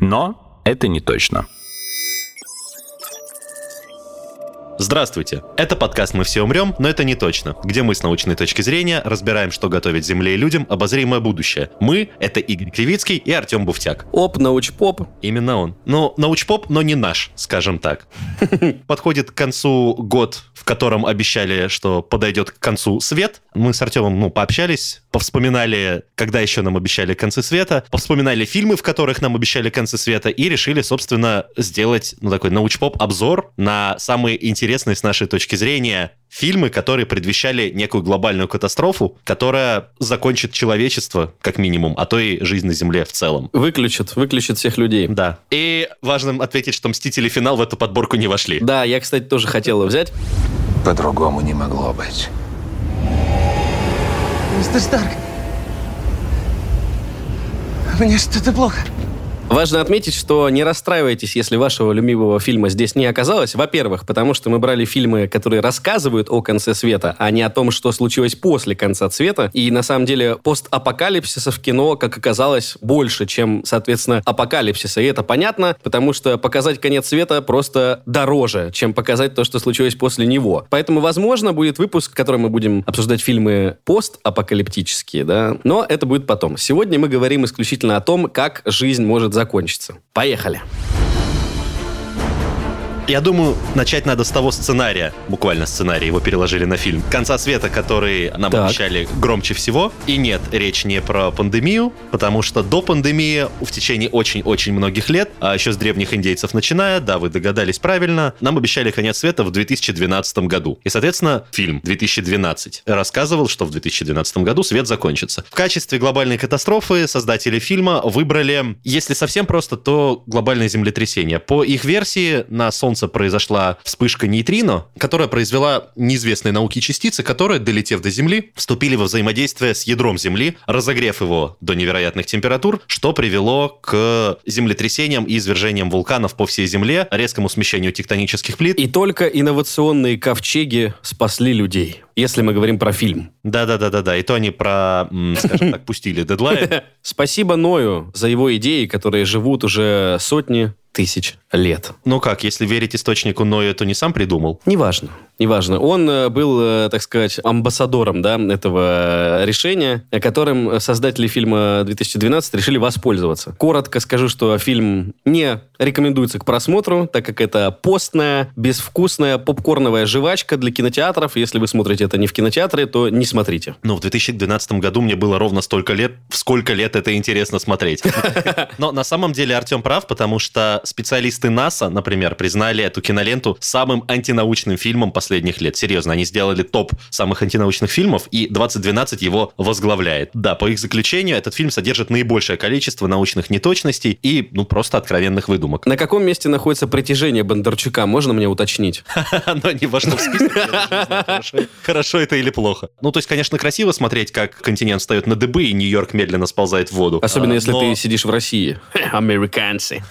Но это не точно. Здравствуйте! Это подкаст «Мы все умрем, но это не точно», где мы с научной точки зрения разбираем, что готовит Земле и людям обозримое будущее. Мы — это Игорь Кривицкий и Артем Буфтяк. Оп, научпоп. Именно он. Ну, научпоп, но не наш, скажем так. Подходит к концу год, в котором обещали, что подойдет к концу свет. Мы с Артемом, ну, пообщались, повспоминали, когда еще нам обещали концы света, повспоминали фильмы, в которых нам обещали концы света, и решили, собственно, сделать, ну, такой научпоп-обзор на самые интересные с нашей точки зрения фильмы, которые предвещали некую глобальную катастрофу, которая закончит человечество, как минимум, а то и жизнь на Земле в целом. Выключит, выключит всех людей. Да. И важно ответить, что «Мстители. Финал» в эту подборку не вошли. Да, я, кстати, тоже хотел его взять. По-другому не могло быть. Мистер Старк. Мне что-то плохо. Важно отметить, что не расстраивайтесь, если вашего любимого фильма здесь не оказалось. Во-первых, потому что мы брали фильмы, которые рассказывают о конце света, а не о том, что случилось после конца света. И на самом деле постапокалипсиса в кино, как оказалось, больше, чем, соответственно, апокалипсиса. И это понятно, потому что показать конец света просто дороже, чем показать то, что случилось после него. Поэтому, возможно, будет выпуск, в котором мы будем обсуждать фильмы постапокалиптические, да, но это будет потом. Сегодня мы говорим исключительно о том, как жизнь может закончится. Поехали. Я думаю, начать надо с того сценария, буквально сценарий, его переложили на фильм. «Конца света», который нам Так. обещали громче всего. И нет, речь не про пандемию, потому что до пандемии в течение очень-очень многих лет, а еще с древних индейцев начиная, да, вы догадались правильно, нам обещали конец света в 2012 году. И, соответственно, фильм 2012 рассказывал, что в 2012 году свет закончится. В качестве глобальной катастрофы создатели фильма выбрали, если совсем просто, то глобальное землетрясение. По их версии, на Солнце произошла вспышка нейтрино, которая произвела неизвестные науки частицы, которые, долетев до Земли, вступили во взаимодействие с ядром Земли, разогрев его до невероятных температур, что привело к землетрясениям и извержениям вулканов по всей Земле, резкому смещению тектонических плит. И только инновационные ковчеги спасли людей, если мы говорим про фильм. Да-да-да-да-да, и то они про, скажем так, пустили дедлайн. Спасибо Ною за его идеи, которые живут уже сотни тысяч лет. Ну как, если верить источнику Ноя, то не сам придумал. Неважно, неважно. Он э, был, э, так сказать, амбассадором да, этого э, решения, которым создатели фильма 2012 решили воспользоваться. Коротко скажу, что фильм не рекомендуется к просмотру, так как это постная, безвкусная попкорновая жвачка для кинотеатров. Если вы смотрите это не в кинотеатре, то не смотрите. Ну, в 2012 году мне было ровно столько лет, в сколько лет это интересно смотреть. Но на самом деле Артем прав, потому что специалисты НАСА, например, признали эту киноленту самым антинаучным фильмом последних лет. Серьезно, они сделали топ самых антинаучных фильмов, и 2012 его возглавляет. Да, по их заключению, этот фильм содержит наибольшее количество научных неточностей и, ну, просто откровенных выдумок. На каком месте находится притяжение Бондарчука, можно мне уточнить? Оно не вошло в знаю, Хорошо это или плохо. Ну, то есть, конечно, красиво смотреть, как континент встает на дыбы, и Нью-Йорк медленно сползает в воду. Особенно А, если но- ты сидишь в России. Американцы.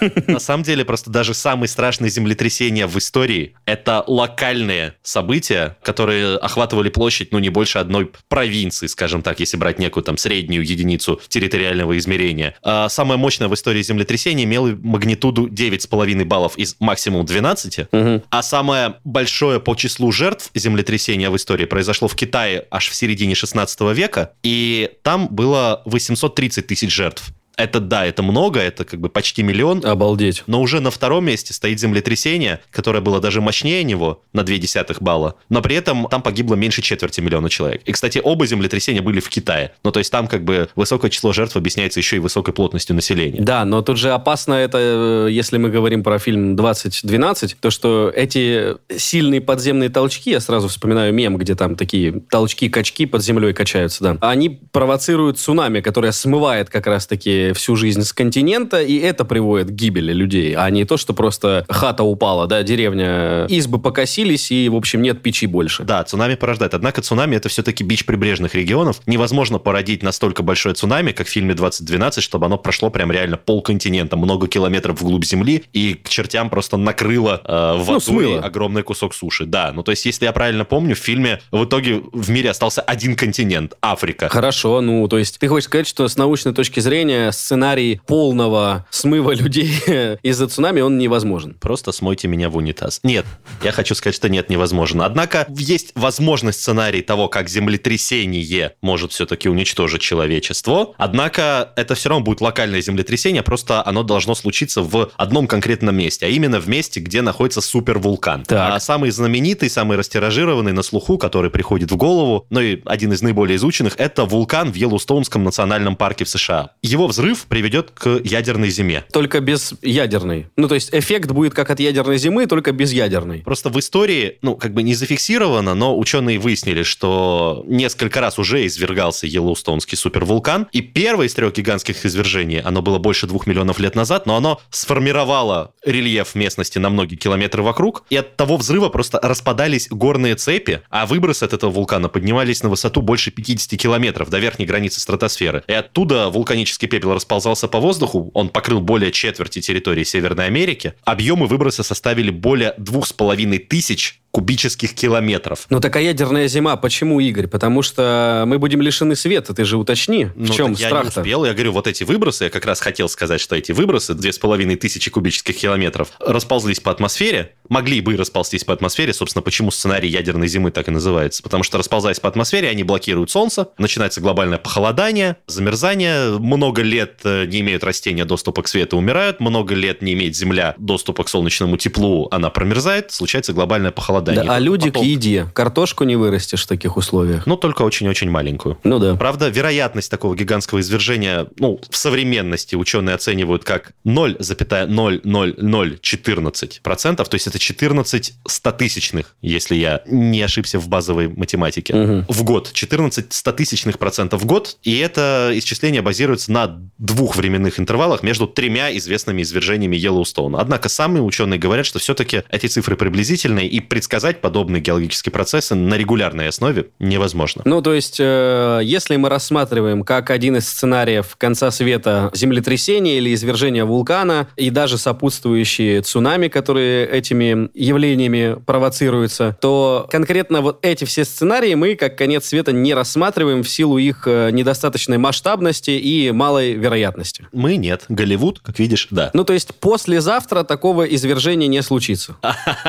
На самом деле, просто даже самые страшные землетрясения в истории — это локальные события, которые охватывали площадь, ну, не больше одной провинции, скажем так, если брать некую там среднюю единицу территориального измерения. А самое мощное в истории землетрясение имело магнитуду 9,5 баллов из максимум 12, Мгм. а самое большое по числу жертв землетрясения в истории произошло в Китае аж в середине 16 века, и там было 830 тысяч жертв. Это да, это много, это как бы почти миллион. Обалдеть. Но уже на втором месте стоит землетрясение, которое было даже мощнее него на 0,2 балла. Но при этом там погибло меньше четверти миллиона человек. И, кстати, оба землетрясения были в Китае. Ну, то есть там как бы высокое число жертв объясняется еще и высокой плотностью населения. Да, но тут же опасно это, э, если мы говорим про фильм 2012, то что эти сильные подземные толчки, я сразу вспоминаю мем, где там такие толчки-качки под землей качаются, да, они провоцируют цунами, которое смывает как раз-таки всю жизнь с континента, и это приводит к гибели людей, а не то, что просто хата упала, да, деревня, избы покосились, и, в общем, нет печи больше. Да, цунами порождает. Однако цунами это все-таки бич прибрежных регионов. Невозможно породить настолько большое цунами, как в фильме 2012, чтобы оно прошло прям реально полконтинента, много километров вглубь земли, и к чертям просто накрыло э, водой Ну, огромный кусок суши. Да, ну то есть, если я правильно помню, в фильме в итоге в мире остался один континент – Африка. Хорошо, ну, то есть ты хочешь сказать, что с научной точки зрения сценарий полного смыва людей из-за цунами, он невозможен? Просто смойте меня в унитаз. Нет, я хочу сказать, что нет, невозможно. Однако есть возможность сценарий того, как землетрясение может все-таки уничтожить человечество. Однако это все равно будет локальное землетрясение, просто оно должно случиться в одном конкретном месте, а именно в месте, где находится супервулкан. Так. А самый знаменитый, самый растиражированный на слуху, который приходит в голову, ну и один из наиболее изученных, это вулкан в Йеллоустоунском национальном парке в США. Его взрыв приведет к ядерной зиме. Только без ядерной. Ну, то есть эффект будет как от ядерной зимы, только без ядерной. Просто в истории, ну, как бы не зафиксировано, но ученые выяснили, что несколько раз уже извергался Йеллоустонский супервулкан, и первое из трех гигантских извержений, оно было больше двух миллионов лет назад, но оно сформировало рельеф местности на многие километры вокруг, и от того взрыва просто распадались горные цепи, а выбросы от этого вулкана поднимались на высоту больше 50 километров до верхней границы стратосферы. И оттуда вулканический пепел расползался по воздуху, он покрыл более четверти территории Северной Америки. Объемы выброса составили более двух с половиной тысяч кубических километров. Ну, такая ядерная зима. Почему, Игорь? Потому что мы будем лишены света. Ты же уточни, в Ну, чем так я не страх-то? успел. Я говорю, вот эти выбросы, я как раз хотел сказать, что эти выбросы, две с половиной тысячи кубических километров, расползлись по атмосфере, могли бы расползтись по атмосфере. Собственно, почему сценарий ядерной зимы так и называется? Потому что, расползаясь по атмосфере, они блокируют Солнце, начинается глобальное похолодание, замерзание, много лет э, не имеют растения доступа к свету, умирают, много лет не имеет Земля доступа к солнечному теплу, она промерзает, случается глобальное Да, похолодание. а люди Потом- к еде. Картошку не вырастешь в таких условиях. Ну, только очень-очень маленькую. Ну да. Правда, вероятность такого гигантского извержения, ну, в современности ученые оценивают как 0,00014%, то есть это 14 стотысячных, если я не ошибся в базовой математике, Мгм. в год. 14 стотысячных процентов в год, и это исчисление базируется на двух временных интервалах между тремя известными извержениями Йеллоустоуна. Однако сами ученые говорят, что все-таки эти цифры приблизительные, и предсказать подобные геологические процессы на регулярной основе невозможно. Ну, то есть, э, если мы рассматриваем как один из сценариев конца света землетрясение или извержение вулкана, и даже сопутствующие цунами, которые этими явлениями провоцируются, то конкретно вот эти все сценарии мы как конец света не рассматриваем в силу их э, недостаточной масштабности и малой вероятности. Мы нет. Голливуд, как видишь, да. Ну, то есть, послезавтра такого извержения не случится.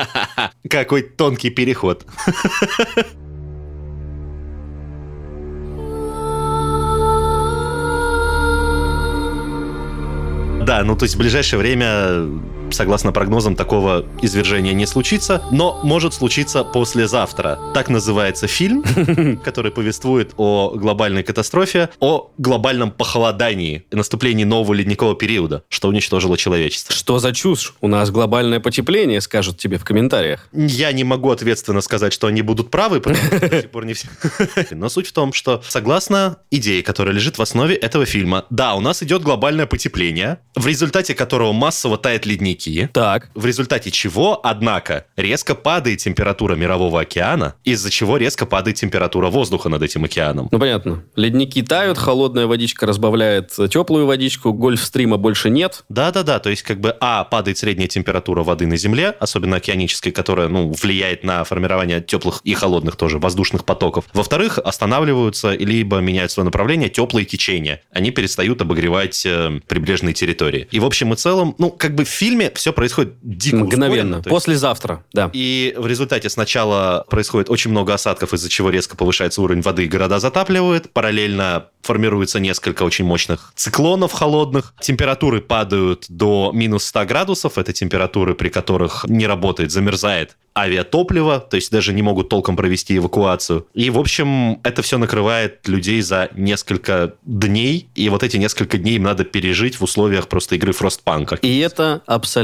Какой тонкий переход. Да, ну то есть в ближайшее время, согласно прогнозам, такого извержения не случится, но может случиться послезавтра. Так называется фильм, который повествует о глобальной катастрофе, о глобальном похолодании и наступлении нового ледникового периода, что уничтожило человечество. Что за чушь? У нас глобальное потепление, скажут тебе в комментариях. Я не могу ответственно сказать, что они будут правы, потому что до сих пор не все. Но суть в том, что согласно идее, которая лежит в основе этого фильма, да, у нас идет глобальное потепление, в результате которого массово тают ледники, Так. в результате чего, однако, резко падает температура мирового океана, из-за чего резко падает температура воздуха над этим океаном. Ну, понятно. Ледники тают, холодная водичка разбавляет теплую водичку, гольфстрима больше нет. Да-да-да, то есть как бы, а, падает средняя температура воды на Земле, особенно океанической, которая, ну, влияет на формирование теплых и холодных тоже воздушных потоков. Во-вторых, останавливаются либо меняют свое направление теплые течения. Они перестают обогревать э, прибрежные территории. И в общем и целом, ну, как бы в фильме все происходит дико Мгновенно. ускоренно, Послезавтра, да. и в результате сначала происходит очень много осадков, из-за чего резко повышается уровень воды, и города затапливают. Параллельно формируется несколько очень мощных циклонов холодных, температуры падают до минус 100 градусов, это температуры, при которых не работает, замерзает авиатопливо, то есть даже не могут толком провести эвакуацию. И, в общем, это все накрывает людей за несколько дней, и вот эти несколько дней им надо пережить в условиях просто игры Фростпанка. И это абсолютно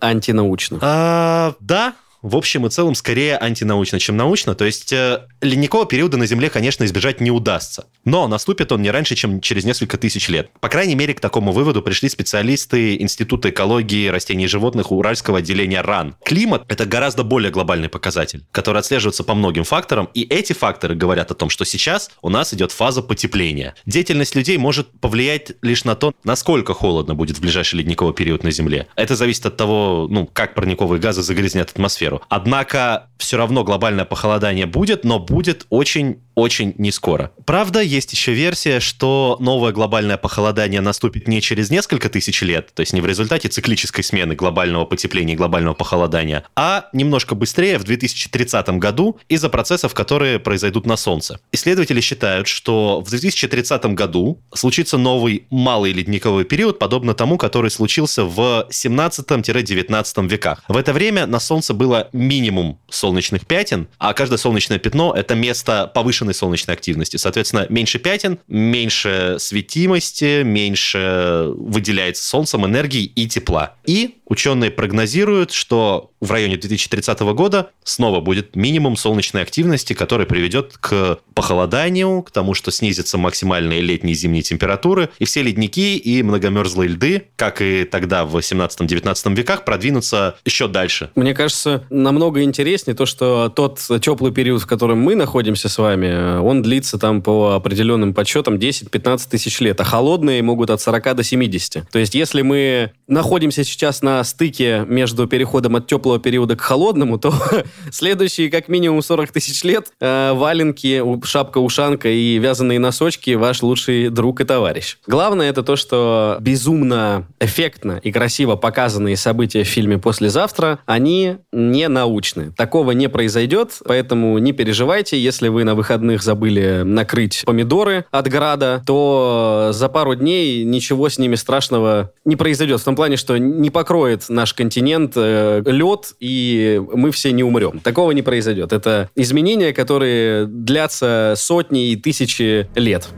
антинаучно. А, да, в общем и целом скорее антинаучно, чем научно. То есть э, ледникового периода на Земле, конечно, избежать не удастся. Но наступит он не раньше, чем через несколько тысяч лет. По крайней мере, к такому выводу пришли специалисты Института экологии растений и животных Уральского отделения РАН. Климат – это гораздо более глобальный показатель, который отслеживается по многим факторам. И эти факторы говорят о том, что сейчас у нас идет фаза потепления. Деятельность людей может повлиять лишь на то, насколько холодно будет в ближайший ледниковый период на Земле. Это зависит от того, ну, как парниковые газы загрязнят атмосферу. Однако все равно глобальное похолодание будет, но будет очень очень не скоро. Правда, есть еще версия, что новое глобальное похолодание наступит не через несколько тысяч лет, то есть не в результате циклической смены глобального потепления и глобального похолодания, а немножко быстрее, в 2030 году, из-за процессов, которые произойдут на Солнце. Исследователи считают, что в 2030 году случится новый малый ледниковый период, подобно тому, который случился в 17-19 веках. В это время на Солнце было минимум солнечных пятен, а каждое солнечное пятно — это место повышенной повышенной солнечной активности. Соответственно, меньше пятен, меньше светимости, меньше выделяется солнцем энергии и тепла. И ученые прогнозируют, что в районе 2030 года снова будет минимум солнечной активности, который приведет к похолоданию, к тому, что снизятся максимальные летние и зимние температуры, и все ледники и многомерзлые льды, как и тогда в 18-19 веках, продвинутся еще дальше. Мне кажется, намного интереснее то, что тот теплый период, в котором мы находимся с вами, он длится там по определенным подсчетам 10-15 тысяч лет, а холодные могут от 40 до 70. То есть, если мы находимся сейчас на стыке между переходом от теплого периода к холодному, то следующие как минимум 40 тысяч лет э, валенки, шапка-ушанка и вязаные носочки ваш лучший друг и товарищ. Главное это то, что безумно эффектно и красиво показанные события в фильме «Послезавтра», они не научны. Такого не произойдет, поэтому не переживайте, если вы на выходных забыли накрыть помидоры от града, то за пару дней ничего с ними страшного не произойдет. В том плане, что не покроет покроет наш континент э, лед, и мы все не умрем. Такого не произойдет. Это изменения, которые длятся сотни и тысячи лет.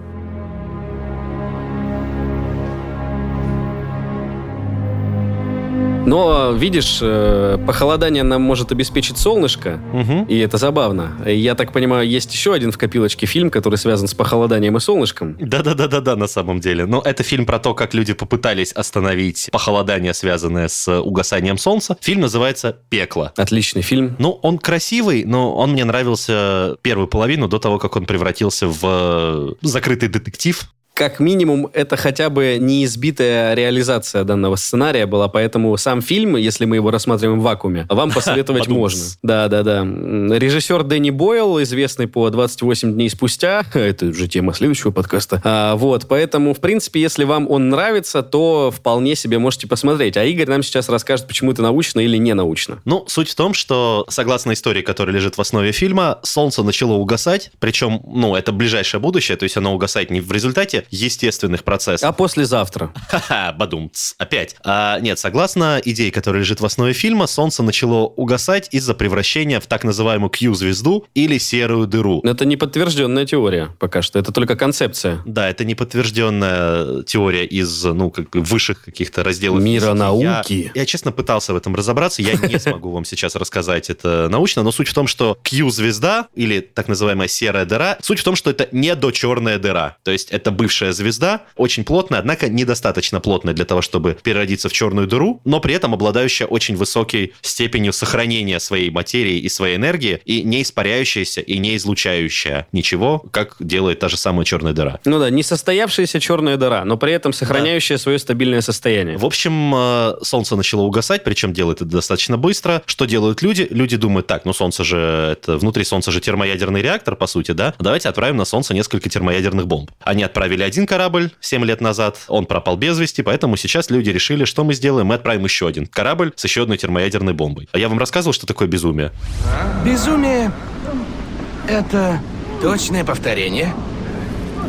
Но, видишь, э, похолодание нам может обеспечить солнышко, угу. и это забавно. Я так понимаю, есть еще один в копилочке фильм, который связан с похолоданием и солнышком. Да-да-да-да-да, на самом деле. Но это фильм про то, как люди попытались остановить похолодание, связанное с угасанием солнца. Фильм называется «Пекло». Отличный фильм. Ну, он красивый, но он мне нравился первую половину до того, как он превратился в закрытый детектив как минимум, это хотя бы неизбитая реализация данного сценария была, поэтому сам фильм, если мы его рассматриваем в вакууме, вам посоветовать можно. Да, да, да. Режиссер Дэнни Бойл, известный по 28 дней спустя, это уже тема следующего подкаста. А, вот, поэтому, в принципе, если вам он нравится, то вполне себе можете посмотреть. А Игорь нам сейчас расскажет, почему это научно или не научно. Ну, суть в том, что, согласно истории, которая лежит в основе фильма, Солнце начало угасать, причем, ну, это ближайшее будущее, то есть оно угасает не в результате естественных процессов. А послезавтра? Ха-ха, бадумц, опять. А, нет, согласно идее, которая лежит в основе фильма, Солнце начало угасать из-за превращения в так называемую Q-звезду или серую дыру. Это не подтвержденная теория пока что, это только концепция. Да, это не подтвержденная теория из, ну, как высших каких-то разделов Мира физики. науки. Я, я, честно, пытался в этом разобраться, я не смогу вам сейчас рассказать это научно, но суть в том, что Q-звезда или так называемая серая дыра, суть в том, что это не дочерная дыра, то есть это бывшая бывшая звезда, очень плотная, однако недостаточно плотная для того, чтобы переродиться в черную дыру, но при этом обладающая очень высокой степенью сохранения своей материи и своей энергии, и не испаряющаяся, и не излучающая ничего, как делает та же самая черная дыра. Ну да, не состоявшаяся черная дыра, но при этом сохраняющая да. свое стабильное состояние. В общем, э, Солнце начало угасать, причем делает это достаточно быстро. Что делают люди? Люди думают, так, ну Солнце же, это внутри Солнца же термоядерный реактор, по сути, да? Давайте отправим на Солнце несколько термоядерных бомб. Они отправили один корабль 7 лет назад, он пропал без вести, поэтому сейчас люди решили, что мы сделаем, мы отправим еще один корабль с еще одной термоядерной бомбой. А я вам рассказывал, что такое безумие? Безумие — это точное повторение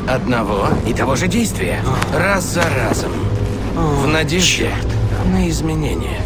одного и того же действия. Раз за разом. В надежде на изменения.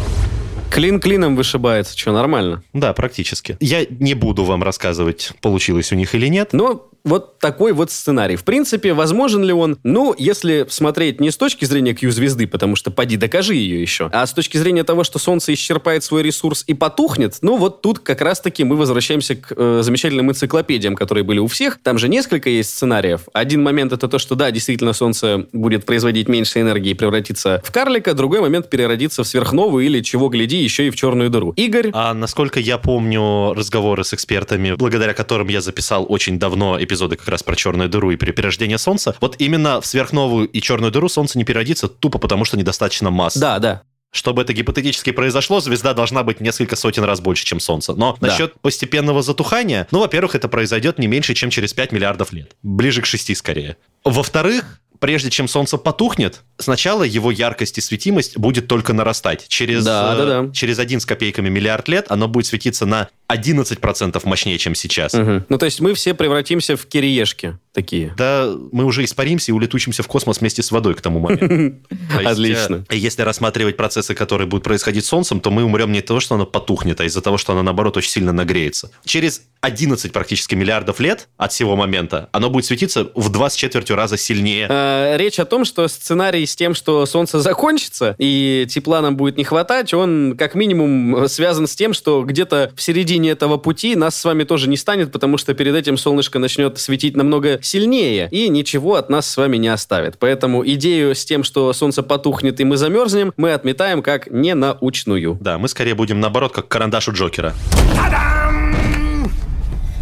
Клин клином вышибается, что, нормально? Да, практически. Я не буду вам рассказывать, получилось у них или нет. Но вот такой вот сценарий. В принципе, возможен ли он? Ну, если смотреть не с точки зрения Q-звезды, потому что поди докажи ее еще, а с точки зрения того, что Солнце исчерпает свой ресурс и потухнет, ну вот тут как раз-таки мы возвращаемся к э, замечательным энциклопедиям, которые были у всех. Там же несколько есть сценариев. Один момент это то, что да, действительно Солнце будет производить меньше энергии и превратиться в карлика, другой момент переродиться в сверхновую или, чего гляди, еще и в черную дыру. Игорь, А насколько я помню разговоры с экспертами, благодаря которым я записал очень давно эпизоды как раз про черную дыру и при перерождении Солнца, вот именно в сверхновую и черную дыру Солнце не переродится тупо потому, что недостаточно масс. да, да, Чтобы это гипотетически произошло, звезда должна быть несколько сотен раз больше, чем Солнце. Но Да. насчет постепенного затухания, ну, во-первых, это произойдет не меньше, чем через 5 миллиардов лет. Ближе к 6 скорее. Во-вторых, прежде чем Солнце потухнет, сначала его яркость и светимость будет только нарастать. Через, Да, э, да, да. через один с копейками миллиард лет оно будет светиться на 11% мощнее, чем сейчас. Мгм. Ну, то есть мы все превратимся в кириешки такие. Да, мы уже испаримся и улетучимся в космос вместе с водой к тому моменту. Отлично. э, Если рассматривать процессы, которые будут происходить с Солнцем, то мы умрем не от того, что оно потухнет, а из-за того, что оно, наоборот, очень сильно нагреется. Через 11 практически миллиардов лет от сего момента оно будет светиться в два с четвертью раза сильнее. Э, Речь о том, что сценарий с тем, что Солнце закончится и тепла нам будет не хватать, он как минимум связан с тем, что где-то в середине этого пути нас с вами тоже не станет, потому что перед этим солнышко начнет светить намного сильнее и ничего от нас с вами не оставит. Поэтому идею с тем, что Солнце потухнет и мы замерзнем, мы отметаем как ненаучную. Да, мы скорее будем, наоборот, как карандаш у Джокера.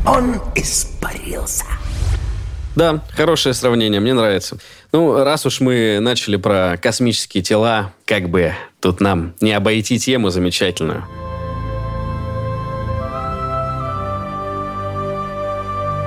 Он испарился. Да, хорошее сравнение, мне нравится. Ну, раз уж мы начали про космические тела, как бы тут нам не обойти тему замечательную.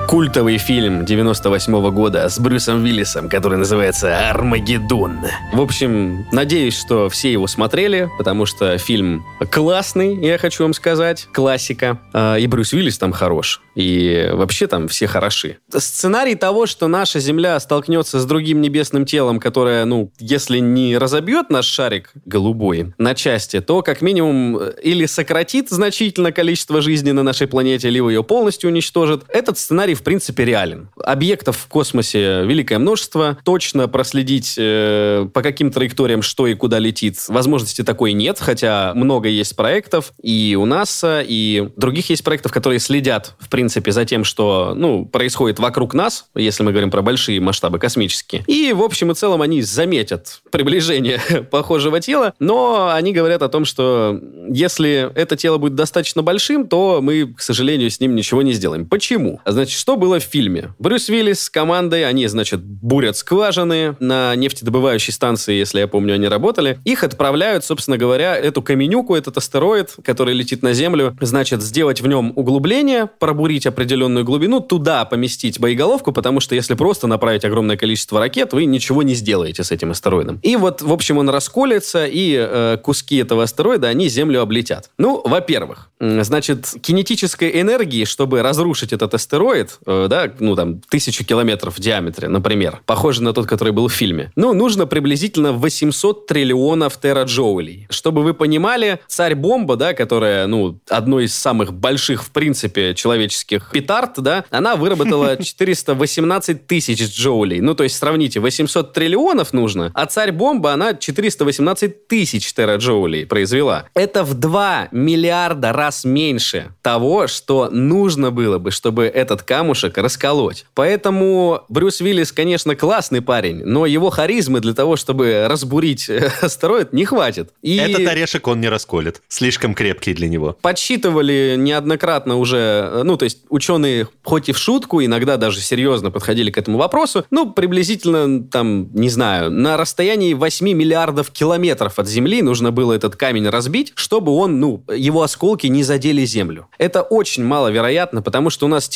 Культовый фильм 98 года с Брюсом Уиллисом, который называется «Армагеддон». В общем, надеюсь, что все его смотрели, потому что фильм классный, я хочу вам сказать, классика. А, И Брюс Уиллис там хорош. И вообще там все хороши. Сценарий того, что наша Земля столкнется с другим небесным телом, которое, ну, если не разобьет наш шарик голубой на части, то как минимум э, или сократит значительно количество жизни на нашей планете, либо ее полностью уничтожит. Этот сценарий, в принципе, реален. Объектов в космосе великое множество. Точно проследить э, по каким траекториям, что и куда летит, возможности такой нет, хотя много есть проектов и у НАСА, и других есть проектов, которые следят, в принципе, за тем, что, ну, происходит вокруг нас, если мы говорим про большие масштабы космические. И, в общем и целом, они заметят приближение похожего тела, но они говорят о том, что если это тело будет достаточно большим, то мы, к сожалению, с ним ничего не сделаем. Почему? А Значит, что было в фильме? Брюс Уиллис с командой, они, значит, бурят скважины на нефтедобывающей станции, если я помню, они работали. Их отправляют, собственно говоря, эту каменюку, этот астероид, который летит на Землю, значит, сделать в нем углубление, пробурить определенную глубину, туда поместить боеголовку, потому что если просто направить огромное количество ракет, вы ничего не сделаете с этим астероидом. И вот, в общем, он расколется, и э, куски этого астероида, они Землю облетят. Ну, во-первых, значит, кинетической энергии, чтобы разрушить этот астероид, э, да, ну, там, тысячу километров в диаметре, например, похоже на тот, который был в фильме, ну, нужно приблизительно 800 триллионов тераджоулей. Чтобы вы понимали, царь-бомба, да, которая, ну, одно из самых больших, в принципе, человеческих петард, да, она выработала 418 тысяч джоулей. Ну, то есть, сравните, 800 триллионов нужно, а царь-бомба, она 418 тысяч тераджоулей произвела. Это в 2 миллиарда раз меньше того, что нужно было бы, чтобы этот камушек расколоть. Поэтому Брюс Уиллис, конечно, классный парень, но его харизмы для того, чтобы разбурить э, астероид, не хватит. И... Этот орешек он не расколет. Слишком крепкий для него. подсчитывали неоднократно уже, э, ну, то есть ученые хоть и в шутку, иногда даже серьезно подходили к этому вопросу, ну, приблизительно, там, не знаю, на расстоянии 8 миллиардов километров от Земли нужно было этот камень разбить, чтобы он, ну, его осколки не задели Землю. Это очень маловероятно, потому что у нас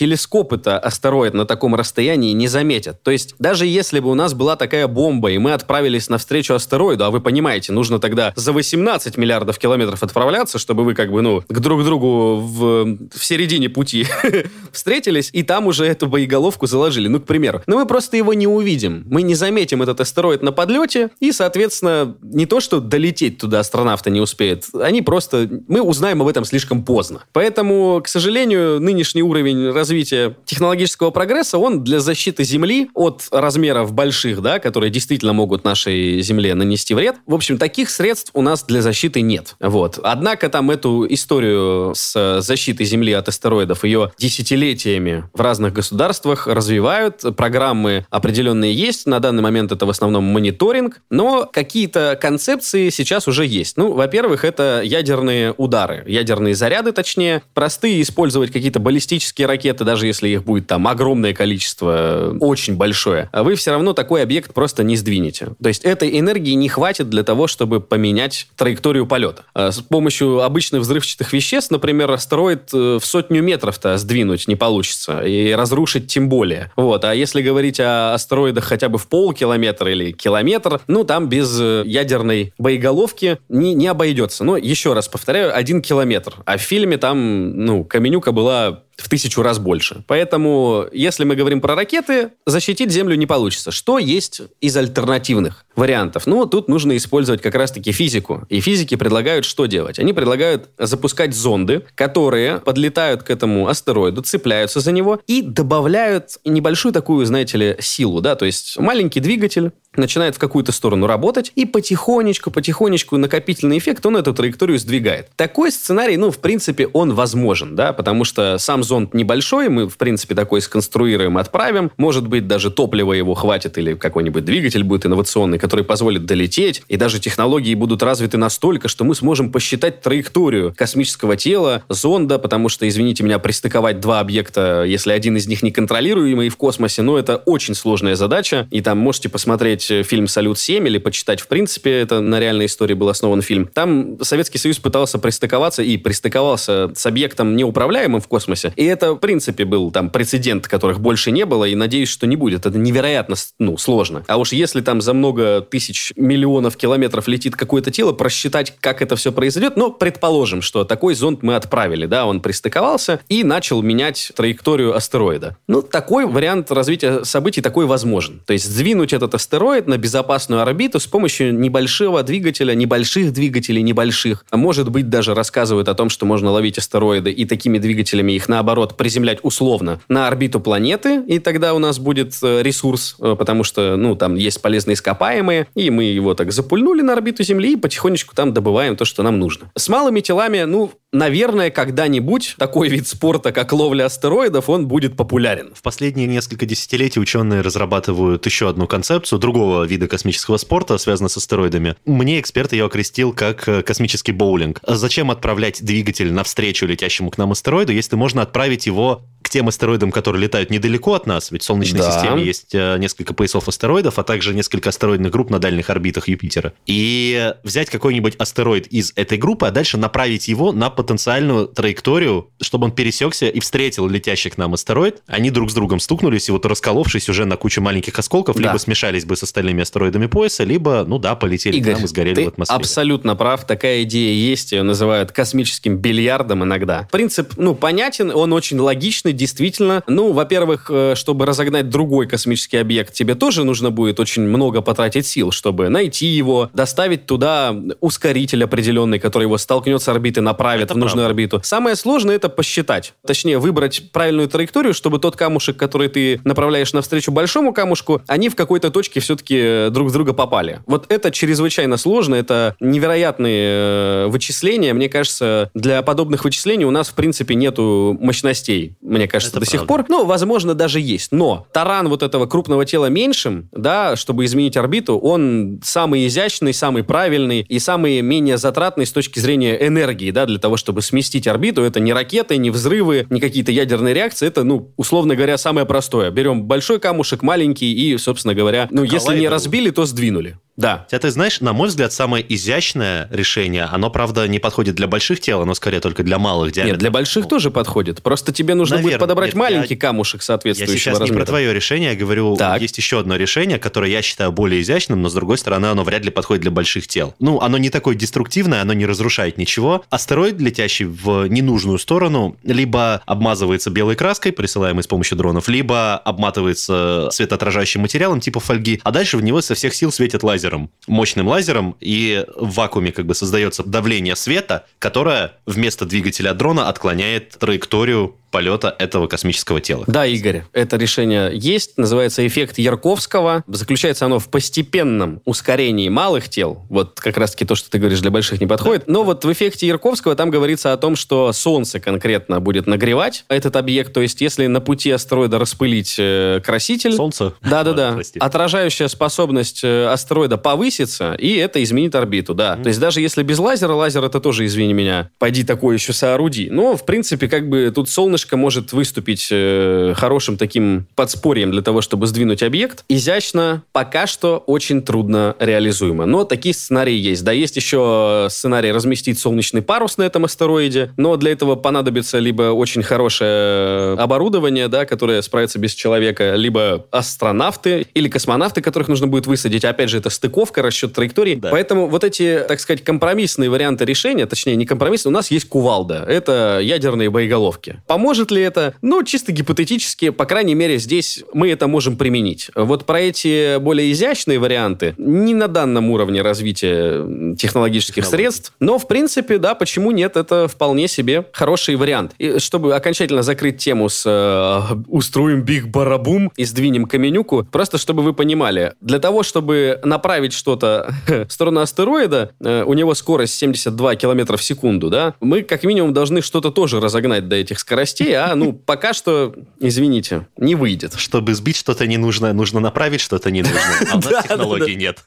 телескопы-то астероид на таком расстоянии не заметят. То есть даже если бы у нас была такая бомба, и мы отправились навстречу астероиду, а вы понимаете, нужно тогда за 18 миллиардов километров отправляться, чтобы вы как бы, ну, к друг другу в, в середине пути встретились, и там уже эту боеголовку заложили. Ну, к примеру. Но мы просто его не увидим. Мы не заметим этот астероид на подлете, и, соответственно, не то, что долететь туда астронавты не успеют, они просто... Мы узнаем об этом слишком поздно. Поэтому, к сожалению, нынешний уровень развития технологического прогресса, он для защиты Земли от размеров больших, да, которые действительно могут нашей Земле нанести вред. В общем, таких средств у нас для защиты нет. Вот. Однако там эту историю с защитой Земли от астероидов, ее десятилетиями в разных государствах развивают. Программы определенные есть. На данный момент это в основном мониторинг. Но какие-то концепции сейчас уже есть. Ну, во-первых, это ядерные удары. Ядерные заряды, точнее. Простые использовать какие-то баллистические ракеты, даже если их будет там огромное количество, очень большое. А вы все равно такой объект просто не сдвинете. То есть этой энергии не хватит для того, чтобы поменять траекторию полета. А С помощью обычных взрывчатых веществ, например, астероид э, в сотню метров-то сдвинуть не получится. И разрушить тем более. Вот. А если говорить о астероидах хотя бы в полкилометра или километр, ну, там без э, ядерной боеголовки не, не обойдется. Но еще раз повторяю, один километр. А в фильме там, ну, Каменюка была в тысячу раз больше. Поэтому, если мы говорим про ракеты, защитить Землю не получится. Что есть из альтернативных вариантов? Ну, тут нужно использовать как раз-таки физику. И физики предлагают что делать? Они предлагают запускать зонды, которые подлетают к этому астероиду, цепляются за него и добавляют небольшую такую, знаете ли, силу, да, то есть маленький двигатель, начинает в какую-то сторону работать, и потихонечку, потихонечку накопительный эффект, он эту траекторию сдвигает. Такой сценарий, ну, в принципе, он возможен, да, потому что сам зонд небольшой, мы, в принципе, такой сконструируем, отправим, может быть, даже топлива его хватит, или какой-нибудь двигатель будет инновационный, который позволит долететь, и даже технологии будут развиты настолько, что мы сможем посчитать траекторию космического тела, зонда, потому что, извините меня, пристыковать два объекта, если один из них неконтролируемый в космосе, ну, это очень сложная задача, и там можете посмотреть посмотреть фильм «Салют-7» или почитать, в принципе, это на реальной истории был основан фильм. Там Советский Союз пытался пристыковаться и пристыковался с объектом неуправляемым в космосе. И это, в принципе, был там прецедент, которых больше не было, и надеюсь, что не будет. Это невероятно ну, сложно. А уж если там за много тысяч миллионов километров летит какое-то тело, просчитать, как это все произойдет, ну, предположим, что такой зонд мы отправили, да, он пристыковался и начал менять траекторию астероида. Ну, такой вариант развития событий такой возможен. То есть сдвинуть этот астероид на безопасную орбиту с помощью небольшого двигателя, небольших двигателей, небольших. А может быть, даже рассказывают о том, что можно ловить астероиды и такими двигателями их, наоборот, приземлять условно на орбиту планеты, и тогда у нас будет э, ресурс, э, потому что, ну, там есть полезные ископаемые, и мы его так запульнули на орбиту Земли и потихонечку там добываем то, что нам нужно. С малыми телами, ну, наверное, когда-нибудь такой вид спорта, как ловля астероидов, он будет популярен. В последние несколько десятилетий ученые разрабатывают еще одну концепцию другого вида космического спорта, связанного с астероидами. Мне эксперт ее окрестил как э, космический боулинг. Зачем отправлять двигатель навстречу летящему к нам астероиду, если можно отправить его тем астероидам, которые летают недалеко от нас, ведь в Солнечной Да. системе есть э, несколько поясов астероидов, а также несколько астероидных групп на дальних орбитах Юпитера. И взять какой-нибудь астероид из этой группы, а дальше направить его на потенциальную траекторию, чтобы он пересекся и встретил летящий к нам астероид. Они друг с другом стукнулись, и вот расколовшись уже на кучу маленьких осколков, Да. либо смешались бы с остальными астероидами пояса, либо, ну да, полетели к Игорь, нам и сгорели ты в атмосфере. абсолютно прав. Такая идея есть. Ее называют космическим бильярдом иногда. Принцип, ну, понятен, он очень логичный, действительно. Ну, во-первых, э, чтобы разогнать другой космический объект, тебе тоже нужно будет очень много потратить сил, чтобы найти его, доставить туда ускоритель определенный, который его столкнет с орбиты, направит Это в нужную правда. орбиту. Самое сложное это посчитать. Точнее, выбрать правильную траекторию, чтобы тот камушек, который ты направляешь навстречу большому камушку, они в какой-то точке все-таки друг в друга попали. Вот это чрезвычайно сложно, это невероятные э, вычисления. Мне кажется, для подобных вычислений у нас, в принципе, нету мощностей, мне кажется, Это до сих правда. пор. Ну, возможно, даже есть. Но таран вот этого крупного тела меньшим, да, чтобы изменить орбиту, он самый изящный, самый правильный и самый менее затратный с точки зрения энергии, да, для того, чтобы сместить орбиту. Это не ракеты, не взрывы, не какие-то ядерные реакции. Это, ну, условно говоря, самое простое. Берем большой камушек, маленький и, собственно говоря, ну, если не Коллайдер. разбили, то сдвинули. Да. Хотя ты знаешь, на мой взгляд, самое изящное решение, оно, правда, не подходит для больших тел, оно скорее только для малых диаметров. Нет, для больших тоже подходит. Просто тебе нужно будет Наверное. подобрать Нет, маленький я- камушек Я соответствующего сейчас не размера. про твое решение, я говорю, Так. есть еще одно решение, которое я считаю более изящным, но с другой стороны, оно вряд ли подходит для больших тел. Ну, оно не такое деструктивное, оно не разрушает ничего. Астероид, летящий в ненужную сторону, либо обмазывается белой краской, присылаемой с помощью дронов, либо обматывается светоотражающим материалом типа фольги, а дальше в него со всех сил светит лазером, мощным лазером, и в вакууме как бы создается давление света, которое вместо двигателя дрона отклоняет траекторию полета этого космического тела. Да, Игорь, это решение есть, называется эффект Ярковского. Заключается оно в постепенном ускорении малых тел. Вот как раз-таки то, что ты говоришь, для больших не подходит. Но вот в эффекте Ярковского там говорится о том, что Солнце конкретно будет нагревать этот объект. То есть если на пути астероида распылить э, краситель... Солнце? Да-да-да. Отражающая способность э, астероида повысится, и это изменит орбиту, да. То есть даже если без лазера, лазер это тоже, извини меня, пойди такое еще сооруди. Но, в принципе, как бы тут солнышко может выступить э, хорошим таким подспорьем для того, чтобы сдвинуть объект. Изящно, пока что очень трудно реализуемо. Но такие сценарии есть. Да, есть еще сценарий разместить солнечный парус на этом астероиде, но для этого понадобится либо очень хорошее оборудование, да, которое справится без человека, либо астронавты или космонавты, которых нужно будет высадить. Опять же, это стыковка, расчет траектории. Да. Поэтому вот эти, так сказать, компромиссные варианты решения, точнее, не компромиссные, у нас есть кувалда. Это ядерные боеголовки. Поможет ли это? Ну, чисто гипотетически, по крайней мере, здесь мы это можем применить. Вот про эти более изящные варианты не на данном уровне развития технологических Технологий. средств, но, в принципе, да, почему нет, это вполне себе хороший вариант. И чтобы окончательно закрыть тему с э, устроим биг барабум и сдвинем каменюку, просто чтобы вы понимали, для того, чтобы направить что-то в сторону астероида, э, у него скорость 72 километра в секунду, да, мы как минимум должны что-то тоже разогнать до этих скоростей, а, ну, пока что, извините, не выйдет. Чтобы сбить что-то ненужное, нужно направить что-то ненужное. А у нас Да, технологий нет.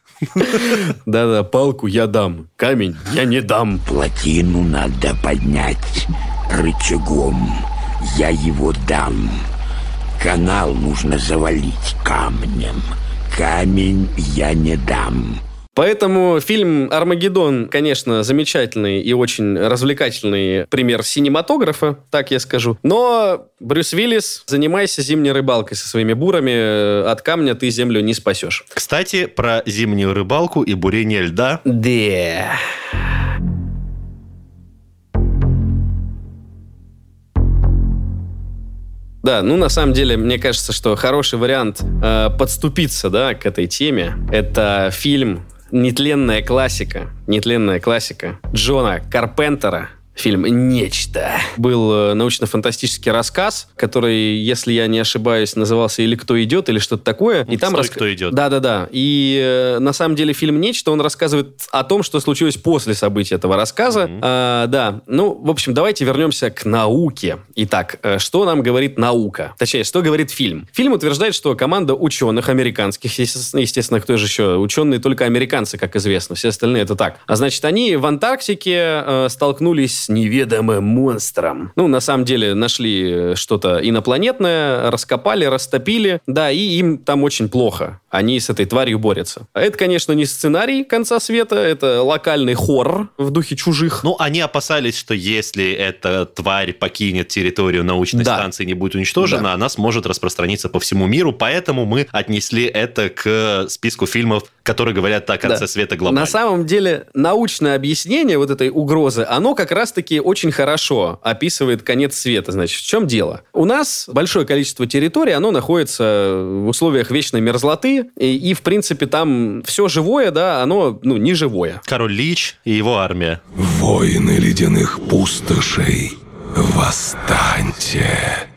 Да-да, палку я дам, камень я не дам. Плотину надо поднять рычагом. Я его дам. Канал нужно завалить камнем. Камень я не дам. Поэтому фильм «Армагеддон», конечно, замечательный и очень развлекательный пример синематографа, так я скажу. Но, Брюс Уиллис, занимайся зимней рыбалкой со своими бурами. От камня ты землю не спасешь. Кстати, про зимнюю рыбалку и бурение льда. Да. Да, ну на самом деле, мне кажется, что хороший вариант э, подступиться, да, к этой теме. Это фильм «Нетленная классика». «Нетленная классика» Джона Карпентера. Фильм «Нечто». Был э, научно-фантастический рассказ, который, если я не ошибаюсь, назывался «Или кто идет», или что-то такое. И там «Стой, раска- кто идет». Да-да-да. И э, на самом деле фильм «Нечто», он рассказывает о том, что случилось после событий этого рассказа. А, да. Ну, в общем, давайте вернемся к науке. Итак, э, что нам говорит наука? Точнее, что говорит фильм? Фильм утверждает, что команда ученых американских, естественно, кто же еще? Ученые только американцы, как известно. Все остальные это так. А значит, они в Антарктике э, столкнулись с неведомым монстром. Ну, на самом деле, нашли э, что-то инопланетное, раскопали, растопили. Да, и им там очень плохо. Они с этой тварью борются. А Это, конечно, не сценарий конца света, это локальный хоррор в духе чужих. Ну, они опасались, что если эта тварь покинет территорию научной Да. станции и не будет уничтожена, она сможет распространиться по всему миру, поэтому мы отнесли это к списку фильмов, которые говорят о конце Да. света глобально. На самом деле, научное объяснение вот этой угрозы, оно как раз-таки очень хорошо описывает конец света. Значит, в чем дело? У нас большое количество территорий, оно находится в условиях вечной мерзлоты, и, и, в принципе, там все живое, да, оно, ну, не живое. Король Лич и его армия. Воины ледяных пустошей, восстаньте!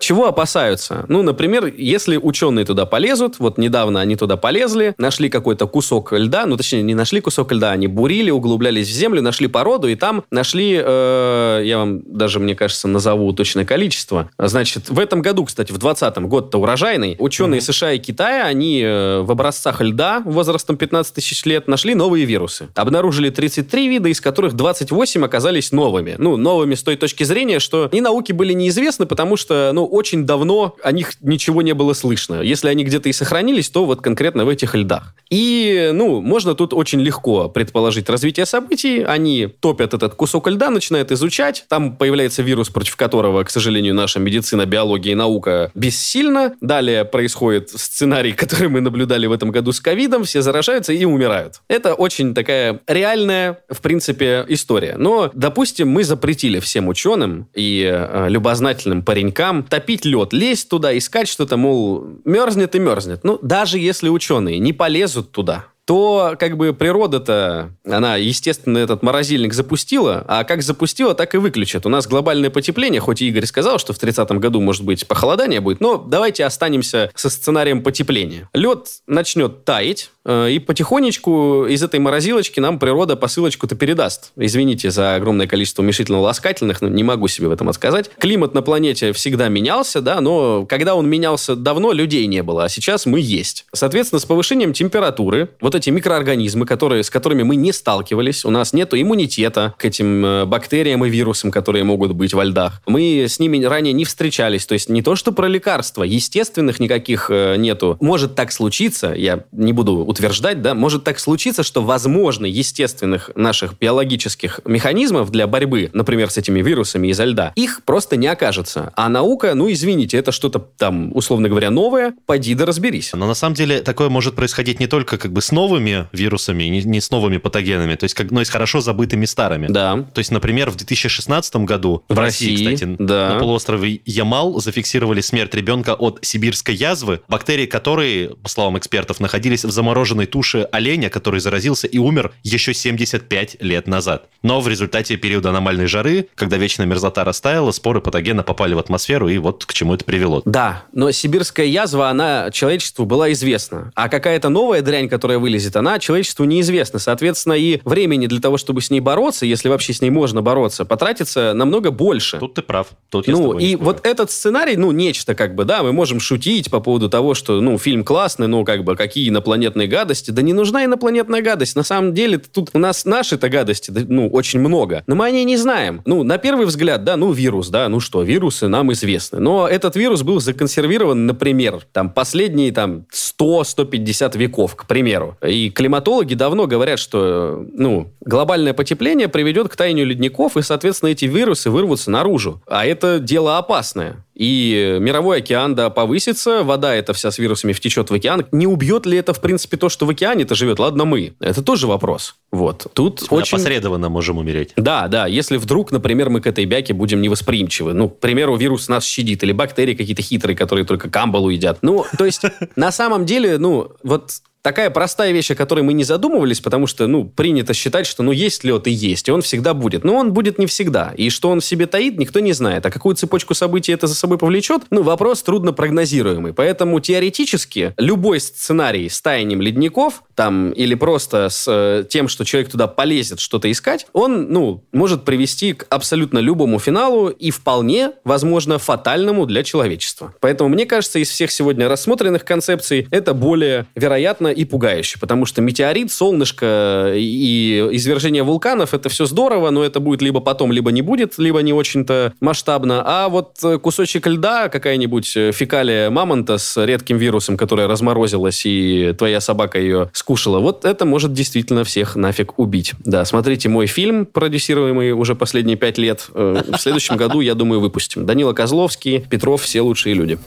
Чего опасаются? Ну, например, если ученые туда полезут, вот недавно они туда полезли, нашли какой-то кусок льда, ну, точнее, не нашли кусок льда, они бурили, углублялись в землю, нашли породу, и там нашли, э, я вам даже, мне кажется, назову точное количество. Значит, в этом году, кстати, в 20-м, год-то урожайный, ученые США и Китая, они э, в образцах льда возрастом 15 тысяч лет нашли новые вирусы. Обнаружили 33 вида, из которых 28 оказались новыми. Ну, новыми с той точки зрения, что ни науке были неизвестны, потому что, ну, очень давно о них ничего не было слышно. Если они где-то и сохранились, то вот конкретно в этих льдах. И, ну, можно тут очень легко предположить развитие событий. Они топят этот кусок льда, начинают изучать. Там появляется вирус, против которого, к сожалению, наша медицина, биология и наука бессильна. Далее происходит сценарий, который мы наблюдали в этом году с ковидом. Все заражаются и умирают. Это очень такая реальная, в принципе, история. Но, допустим, мы запретили всем ученым и э, любознательным паренькам топить лед, лезть туда, искать что-то, мол, мерзнет и мерзнет. Ну, даже если ученые не полезут туда, то как бы природа-то, она, естественно, этот морозильник запустила, а как запустила, так и выключит. У нас глобальное потепление, хоть Игорь сказал, что в 30-м году, может быть, похолодание будет, но давайте останемся со сценарием потепления. Лед начнет таять, и потихонечку из этой морозилочки нам природа посылочку-то передаст. Извините за огромное количество уменьшительно-ласкательных, но не могу себе в этом отказать. Климат на планете всегда менялся, да, но когда он менялся давно, людей не было, а сейчас мы есть. Соответственно, с повышением температуры вот эти микроорганизмы, которые, с которыми мы не сталкивались, у нас нет иммунитета к этим э, бактериям и вирусам, которые могут быть во льдах. Мы с ними ранее не встречались, то есть не то, что про лекарства, естественных никаких э, нету. Может так случиться, я не буду утверждать, да, может так случиться, что возможно естественных наших биологических механизмов для борьбы, например, с этими вирусами изо льда, их просто не окажется. А наука, ну извините, это что-то там, условно говоря, новое, поди да разберись. Но на самом деле такое может происходить не только как бы с новым новыми вирусами, не, не с новыми патогенами, то есть, как, но и с хорошо забытыми старыми. Да. То есть, например, в 2016 году в, В России, России, кстати, да. на полуострове Ямал зафиксировали смерть ребенка от сибирской язвы, бактерии которые, по словам экспертов, находились в замороженной туше оленя, который заразился и умер еще 75 лет назад. Но в результате периода аномальной жары, когда вечная мерзлота растаяла, споры патогена попали в атмосферу, и вот к чему это привело. Да, но сибирская язва, она человечеству была известна. А какая-то новая дрянь, которая вылезет, она человечеству неизвестна. Соответственно, и времени для того, чтобы с ней бороться, если вообще с ней можно бороться, потратится намного больше. Тут ты прав. Тут ну, и вот этот сценарий, ну, нечто как бы, да, мы можем шутить по поводу того, что, ну, фильм классный, но как бы какие инопланетные гадости. Да не нужна инопланетная гадость. На самом деле, тут у нас наши-то гадости, ну, очень много. Но мы о ней не знаем. Ну, на первый взгляд, да, ну, вирус, да, ну что, вирусы нам известны. Но этот вирус был законсервирован, например, там, последние, там, 100-150 веков, к примеру. И климатологи давно говорят, что, ну, глобальное потепление приведет к таянию ледников, и, соответственно, эти вирусы вырвутся наружу. А это дело опасное. И мировой океан, да, повысится, вода эта вся с вирусами втечет в океан. Не убьет ли это, в принципе, то, что в океане-то живет? Ладно, мы. Это тоже вопрос. Вот. Тут Мы очень... Опосредованно можем умереть. Да, да, если вдруг, например, мы к этой бяке будем невосприимчивы. Ну, к примеру, вирус нас щадит, или бактерии какие-то хитрые, которые только камбалу едят. Ну, то есть, на самом деле, ну, вот такая простая вещь, о которой мы не задумывались, потому что, ну, принято считать, что, ну, есть лед и есть, и он всегда будет. Но он будет не всегда. И что он в себе таит, никто не знает. А какую цепочку событий это за собой повлечет, ну, вопрос трудно прогнозируемый. Поэтому теоретически любой сценарий с таянием ледников, там, или просто с э, тем, что человек туда полезет что-то искать, он, ну, может привести к абсолютно любому финалу и вполне, возможно, фатальному для человечества. Поэтому, мне кажется, из всех сегодня рассмотренных концепций, это более вероятно и пугающе, потому что метеорит, солнышко и извержение вулканов, это все здорово, но это будет либо потом, либо не будет, либо не очень-то масштабно. А вот э, кусочек льда, какая-нибудь э, фекалия мамонта с редким вирусом, которая разморозилась, и твоя собака ее скушала, вот это может действительно всех нафиг убить. Да, смотрите мой фильм, продюсируемый уже последние пять лет. Э, В следующем году, я думаю, выпустим. Данила Козловский, Петров, все лучшие люди.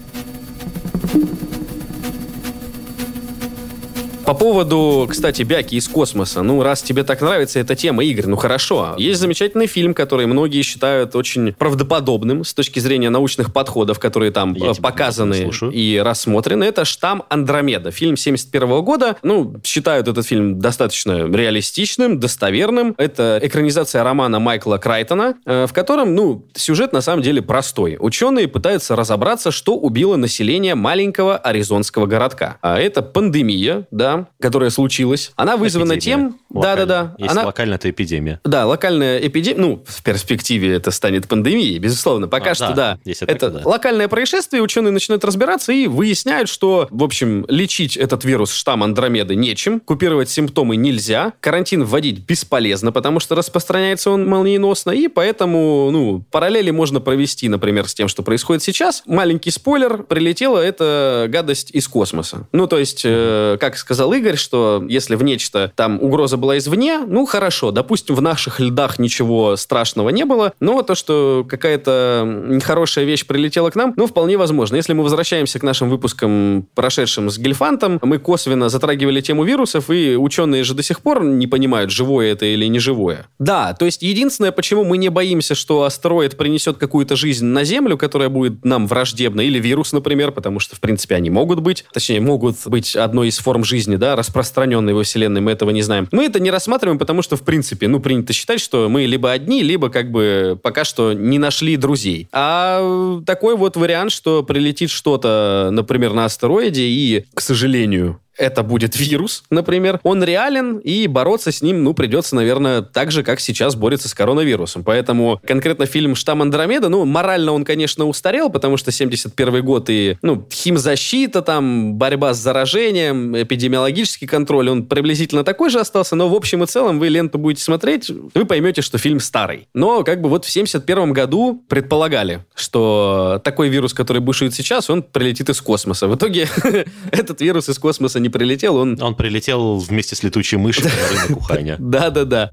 По поводу, кстати, бяки из космоса. Ну, раз тебе так нравится эта тема, Игорь, ну хорошо. Есть замечательный фильм, который многие считают очень правдоподобным с точки зрения научных подходов, которые там Я э, показаны и рассмотрены. Это «Штамм Андромеда». Фильм 71 года. Ну, считают этот фильм достаточно реалистичным, достоверным. Это экранизация романа Майкла Крайтона, э, в котором, ну, сюжет на самом деле простой. Ученые пытаются разобраться, что убило население маленького аризонского городка. А это пандемия, да, да, которая случилась, она вызвана Эпидемия. тем... Да-да-да. Если Она... локально, то эпидемия. Да, локальная эпидемия, ну, в перспективе это станет пандемией, безусловно. Пока А, что, да, да. если это так, да. локальное происшествие, ученые начинают разбираться и выясняют, что, в общем, лечить этот вирус штамм Андромеды нечем, купировать симптомы нельзя, карантин вводить бесполезно, потому что распространяется он молниеносно, и поэтому, ну, параллели можно провести, например, с тем, что происходит сейчас. Маленький спойлер, прилетела эта гадость из космоса. Ну, то есть, э, как сказал Игорь, что если в нечто там угроза была извне, ну, хорошо, допустим, в наших льдах ничего страшного не было, но то, что какая-то нехорошая вещь прилетела к нам, ну, вполне возможно. Если мы возвращаемся к нашим выпускам, прошедшим с Гельфантом, мы косвенно затрагивали тему вирусов, и ученые же до сих пор не понимают, живое это или не живое. Да, то есть единственное, почему мы не боимся, что астероид принесет какую-то жизнь на Землю, которая будет нам враждебна, или вирус, например, потому что, в принципе, они могут быть, точнее, могут быть одной из форм жизни, да, распространенной во Вселенной, мы этого не знаем. Мы это не рассматриваем, потому что, в принципе, ну, принято считать, что мы либо одни, либо как бы пока что не нашли друзей. А такой вот вариант, что прилетит что-то, например, на астероиде, и, к сожалению, это будет вирус, например, он реален, и бороться с ним, ну, придется, наверное, так же, как сейчас борется с коронавирусом. Поэтому конкретно фильм «Штамм Андромеда», ну, морально он, конечно, устарел, потому что 71 год и, ну, химзащита, там, борьба с заражением, эпидемиологический контроль, он приблизительно такой же остался, но в общем и целом вы ленту будете смотреть, вы поймете, что фильм старый. Но, как бы, вот в 71 году предполагали, что такой вирус, который бушует сейчас, он прилетит из космоса. В итоге этот вирус из космоса не прилетел, он... Он прилетел вместе с летучей мышью на рынок Уханя. Да-да-да.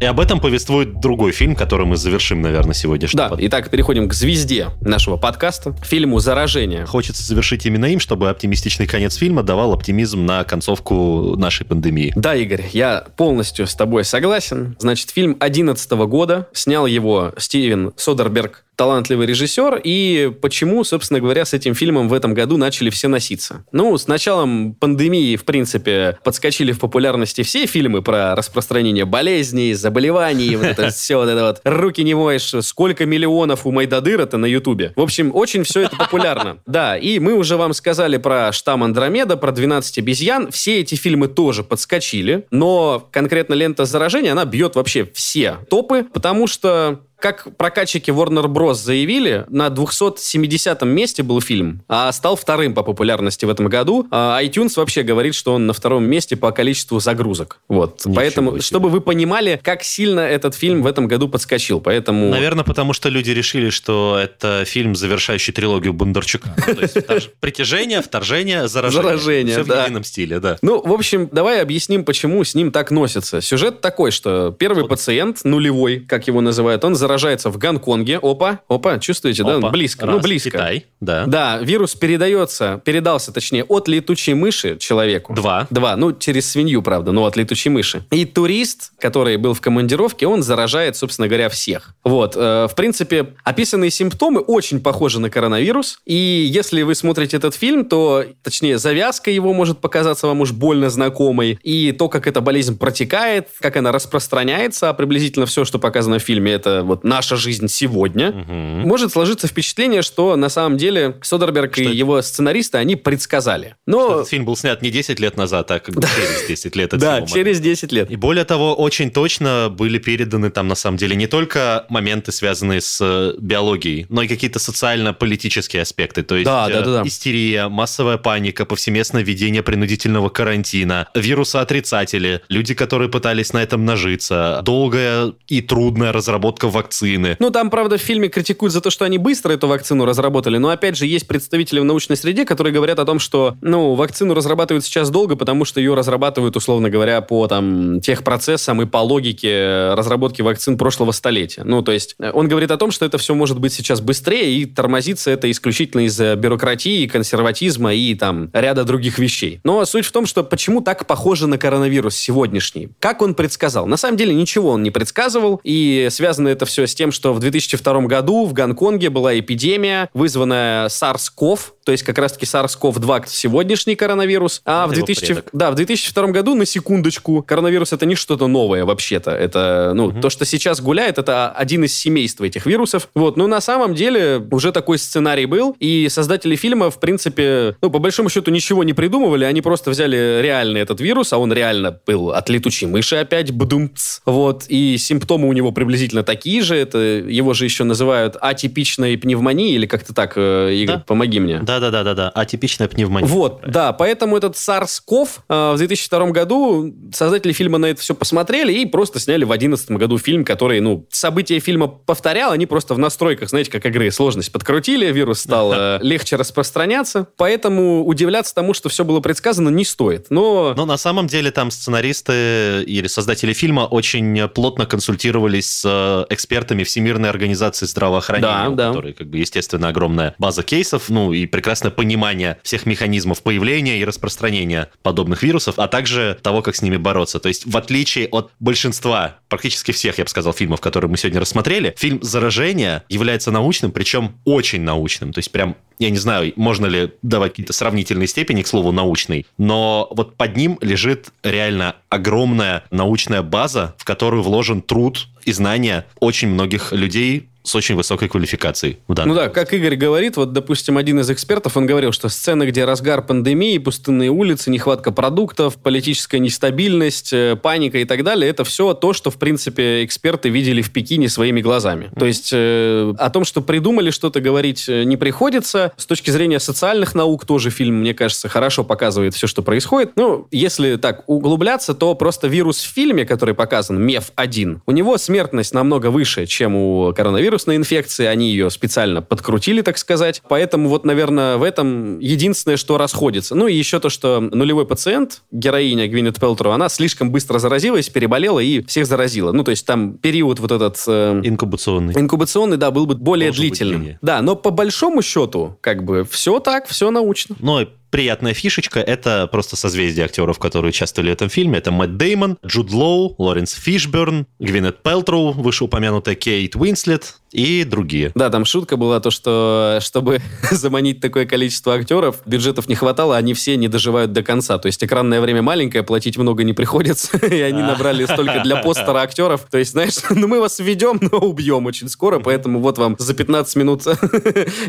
И об этом повествует другой фильм, который мы завершим, наверное, сегодняшний Да, под- итак, переходим к звезде нашего подкаста, фильму «Заражение». Хочется завершить именно им, чтобы оптимистичный конец фильма давал оптимизм на концовку нашей пандемии. Да, Игорь, я полностью с тобой согласен. Значит, фильм 2011 года. Снял его Стивен Содерберг, талантливый режиссер. И почему, собственно говоря, с этим фильмом в этом году начали все носиться? Ну, с началом пандемии, в принципе, подскочили в популярности все фильмы про распространение болезней, заболеваний, вот это все, вот это вот. Руки не моешь, сколько миллионов у Майдадыра-то на Ютубе. В общем, очень все это популярно. Да, и мы уже вам сказали про штамм Андромеда, про 12 обезьян. Все эти фильмы тоже подскочили, но конкретно лента заражения, она бьет вообще все топы, потому что как прокатчики Warner Bros. заявили, на 270-м месте был фильм, а стал вторым по популярности в этом году. А iTunes вообще говорит, что он на втором месте по количеству загрузок. Вот. Ничего Поэтому, себе. чтобы вы понимали, как сильно этот фильм в этом году подскочил. Поэтому... Наверное, потому что люди решили, что это фильм, завершающий трилогию Бондарчука. Ну, То есть втор- притяжение, вторжение, заражение. Заражение, Все в едином стиле, да. Ну, в общем, давай объясним, почему с ним так носится. Сюжет такой, что первый пациент, нулевой, как его называют, он заражается в Гонконге. Опа, опа, чувствуете, да? Опа. Близко, Раз. ну, близко. Китай, да. Да, вирус передается, передался, точнее, от летучей мыши человеку. Два. Два, ну, через свинью, правда, но от летучей мыши. И турист, который был в командировке, он заражает, собственно говоря, всех. Вот, э, в принципе, описанные симптомы очень похожи на коронавирус. И если вы смотрите этот фильм, то, точнее, завязка его может показаться вам уж больно знакомой. И то, как эта болезнь протекает, как она распространяется, а приблизительно все, что показано в фильме, это вот наша жизнь сегодня. Мгм. Может сложиться впечатление, что на самом деле Содерберг и Что- его сценаристы, они предсказали. Но... Этот фильм был снят не 10 лет назад, а как бы через 10 лет. Да, через 10 лет. И более того, очень точно были переданы там, на самом деле, не только моменты, связанные с э, биологией, но и какие-то социально-политические аспекты. То есть Да, да, да, да. истерия, массовая паника, повсеместное введение принудительного карантина, вирусоотрицатели, люди, которые пытались на этом нажиться, долгая и трудная разработка вакцины. Ну, там, правда, в фильме критикуют за то, что они быстро эту вакцину разработали, но, опять же, есть представители в научной среде, которые говорят о том, что, ну, вакцину разрабатывают сейчас долго, потому что ее разрабатывают, условно говоря, по, там, техпроцессам и по логике э, разработки вакцин прошлого столетия. Ну, то есть, э, он говорит о том, что это все может быть сейчас быстрее, и тормозится это исключительно из-за бюрократии, консерватизма и, там, ряда других вещей. Но суть в том, что почему так похоже на коронавирус сегодняшний? Как он предсказал? На самом деле, ничего он не предсказывал, и связано это все с тем, что в 2002 году в Гонконге была эпидемия, вызванная SARS-CoV, то есть как раз-таки SARS-CoV-2 сегодняшний коронавирус, а Это в его 2000, предок. да, в 2002 году, на секундочку, коронавирус это не что-то новое вообще-то. Это, ну, то, что сейчас гуляет, это один из семейства этих вирусов. Вот, но на самом деле уже такой сценарий был, и создатели фильма, в принципе, ну, по большому счету ничего не придумывали, они просто взяли реальный этот вирус, а он реально был от летучей мыши опять, бдумц, вот, и симптомы у него приблизительно такие же, это его же еще называют атипичной пневмонией, или как-то так, э, Игорь, Да. помоги мне. Да-да-да-да-да. Атипичная пневмония. Вот, да, поэтому этот SARS-CoV э, в 2002 году создатели фильма на это все посмотрели и просто сняли в 2011 году фильм, который, ну, события фильма повторял, они просто в настройках, знаете, как игры, сложность подкрутили, вирус стал э, легче распространяться, поэтому удивляться тому, что все было предсказано, не стоит. Но Но на самом деле там сценаристы или создатели фильма очень плотно консультировались с э, экспертами Всемирной организации здравоохранения, Да, да. которой, как бы, естественно, огромная база кейсов, ну и прекрасное понимание всех механизмов появления и распространения подобных вирусов, а также того, как с ними бороться. То есть, в отличие от большинства, практически всех, я бы сказал, фильмов, которые мы сегодня рассмотрели, фильм «Заражение» является научным, причем очень научным. То есть, прям я не знаю, можно ли давать какие-то сравнительные степени, к слову, научный, но вот под ним лежит реально огромная научная база, в которую вложен труд и знания очень многих людей с очень высокой квалификацией. в данном Ну да, как Игорь говорит, вот, допустим, один из экспертов, он говорил, что сцены, где разгар пандемии, пустынные улицы, нехватка продуктов, политическая нестабильность, э, паника и так далее, это все то, что, в принципе, эксперты видели в Пекине своими глазами. То есть э, о том, что придумали что-то говорить э, не приходится. С точки зрения социальных наук тоже фильм, мне кажется, хорошо показывает все, что происходит. Ну, если так углубляться, то просто вирус в фильме, который показан, МЕФ-1, у него смертность намного выше, чем у коронавирусной инфекции. Они ее специально подкрутили, так сказать. Поэтому вот, наверное, в этом единственное, что расходится. Ну и еще то, что нулевой пациент, героиня Гвинет Пелтроу, она слишком быстро заразилась, переболела и всех заразила. Ну, то есть там период вот этот... э, Инкубационный. Инкубационный, да, был бы более Должен длительным. Да, но по большому счету, как бы, все так, все научно. Но приятная фишечка — это просто созвездие актеров, которые участвовали в этом фильме. Это Мэтт Деймон, Джуд Лоу, Лоренс Фишберн, Гвинет Пелтроу, вышеупомянутая Кейт Уинслет и другие. Да, там шутка была то, что чтобы заманить такое количество актеров, бюджетов не хватало, они все не доживают до конца. То есть экранное время маленькое, платить много не приходится, и они набрали столько для постера актеров. То есть, знаешь, ну мы вас введем, но убьем очень скоро, поэтому вот вам за 15 минут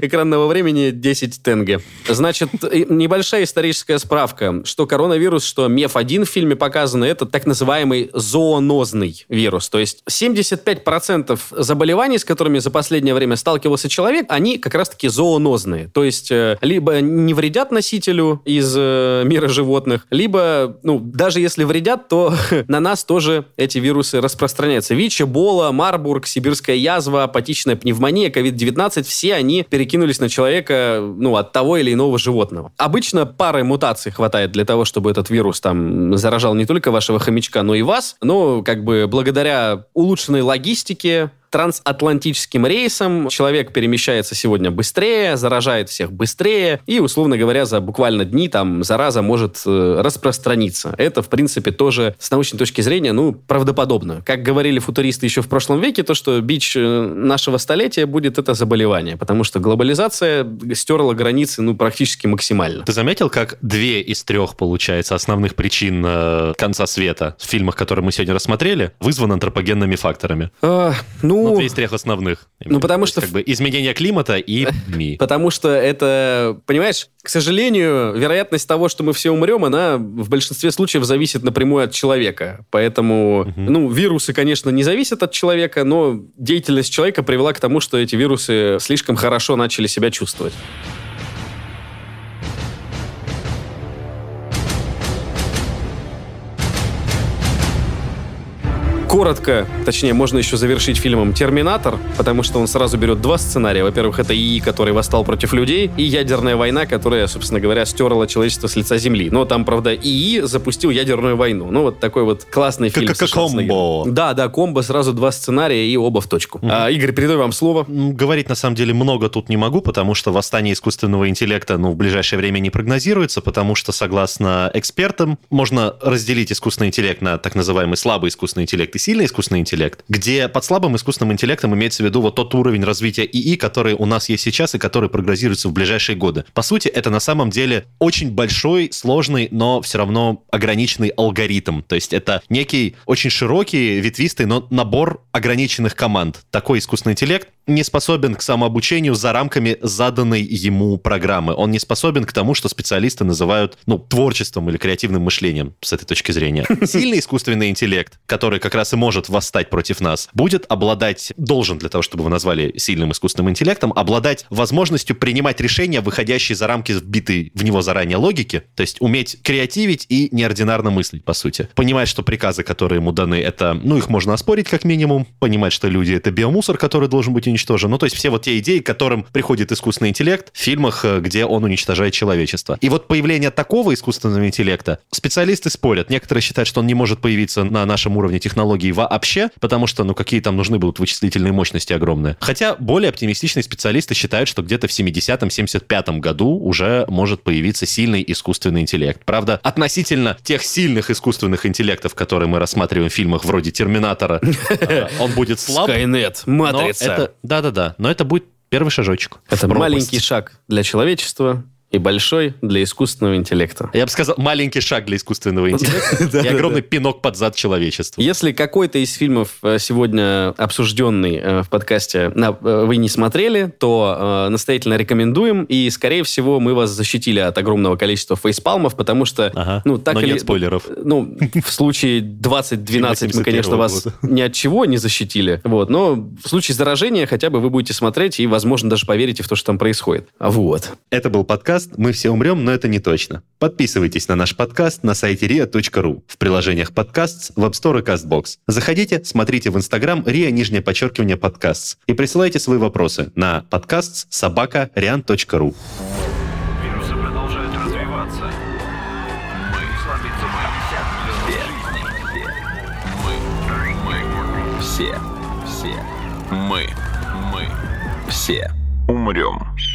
экранного времени 10 тенге. Значит, и небольшая историческая справка, что коронавирус, что МЕФ-1 в фильме показано, это так называемый зоонозный вирус. То есть 75% заболеваний, с которыми за последнее время сталкивался человек, они как раз-таки зоонозные. То есть э, либо не вредят носителю из э, мира животных, либо, ну, даже если вредят, то на нас тоже эти вирусы распространяются. ВИЧ, Эбола, Марбург, сибирская язва, апатичная пневмония, COVID-19, все они перекинулись на человека, ну, от того или иного животного. Обычно пары мутаций хватает для того, чтобы этот вирус там заражал не только вашего хомячка, но и вас. Но, как бы, благодаря улучшенной логистике, трансатлантическим рейсом человек перемещается сегодня быстрее, заражает всех быстрее, и, условно говоря, за буквально дни там зараза может э, распространиться. Это, в принципе, тоже с научной точки зрения, ну, правдоподобно. Как говорили футуристы еще в прошлом веке, то, что бич э, нашего столетия будет это заболевание, потому что глобализация стерла границы, ну, практически максимально. Ты заметил, как две из трех, получается, основных причин э, конца света в фильмах, которые мы сегодня рассмотрели, вызваны антропогенными факторами? А, ну, Ну, две из трех основных. Ну, потому что Как бы изменение климата и пандемии. Потому что это, понимаешь, к сожалению, вероятность того, что мы все умрем, она в большинстве случаев зависит напрямую от человека. Поэтому, ну, вирусы, конечно, не зависят от человека, но деятельность человека привела к тому, что эти вирусы слишком хорошо начали себя чувствовать. Коротко, точнее, можно еще завершить фильмом «Терминатор», потому что он сразу берет два сценария. Во-первых, это ИИ, который восстал против людей, и ядерная война, которая, собственно говоря, стерла человечество с лица Земли. Но там, правда, ИИ запустил ядерную войну. Ну, вот такой вот классный фильм. Как комбо. Да, да, комбо, сразу два сценария и оба в точку. А, Игорь, передаю вам слово. Говорить, на самом деле, много тут не могу, потому что восстание искусственного интеллекта ну, в ближайшее время не прогнозируется, потому что, согласно экспертам, можно разделить искусственный интеллект на так называемый слабый искусственный интеллект и сильный искусственный интеллект, где под слабым искусственным интеллектом имеется в виду вот тот уровень развития ИИ, который у нас есть сейчас и который прогнозируется в ближайшие годы. По сути, это на самом деле очень большой, сложный, но все равно ограниченный алгоритм. То есть это некий очень широкий, ветвистый, но набор ограниченных команд. Такой искусственный интеллект не способен к самообучению за рамками заданной ему программы. Он не способен к тому, что специалисты называют ну, творчеством или креативным мышлением с этой точки зрения. Сильный искусственный интеллект, который как раз и может восстать против нас, будет обладать, должен для того, чтобы вы назвали сильным искусственным интеллектом, обладать возможностью принимать решения, выходящие за рамки вбитой в него заранее логики, то есть уметь креативить и неординарно мыслить, по сути. Понимать, что приказы, которые ему даны, это, ну, их можно оспорить как минимум, понимать, что люди — это биомусор, который должен быть уничтожен. Ну, то есть все вот те идеи, к которым приходит искусственный интеллект в фильмах, э, где он уничтожает человечество. И вот появление такого искусственного интеллекта, специалисты спорят. Некоторые считают, что он не может появиться на нашем уровне технологий вообще, потому что, ну, какие там нужны будут вычислительные мощности огромные. Хотя более оптимистичные специалисты считают, что где-то в 70-75 году уже может появиться сильный искусственный интеллект. Правда, относительно тех сильных искусственных интеллектов, которые мы рассматриваем в фильмах вроде «Терминатора», он будет слаб. Скайнет, Матрица. Да-да-да, но это будет первый шажочек. Это в пропасть. маленький шаг для человечества и большой для искусственного интеллекта. Я бы сказал, маленький шаг для искусственного интеллекта и огромный пинок под зад человечеству. Если какой-то из фильмов э, сегодня обсужденный э, в подкасте э, вы не смотрели, то настоятельно рекомендуем. И, скорее всего, мы вас защитили от огромного количества фейспалмов, потому что, ну, так или... спойлеров. Ну, в случае 2012 мы, конечно, 71-го вас ни от чего не защитили. Вот, но в случае заражения хотя бы вы будете смотреть и, возможно, даже поверите в то, что там происходит. Вот. Это был подкаст «Мы все умрем, но это не точно». Подписывайтесь на наш подкаст на сайте ria.ru, в приложениях подкаст, в App Store и CastBox. Заходите, смотрите в Инстаграм ria нижнее подчеркивание подкаст и присылайте свои вопросы на подкаст собака rian.ru. Вирусы продолжают развиваться. Мы все, все, мы, все, все, мы, мы, все умрем.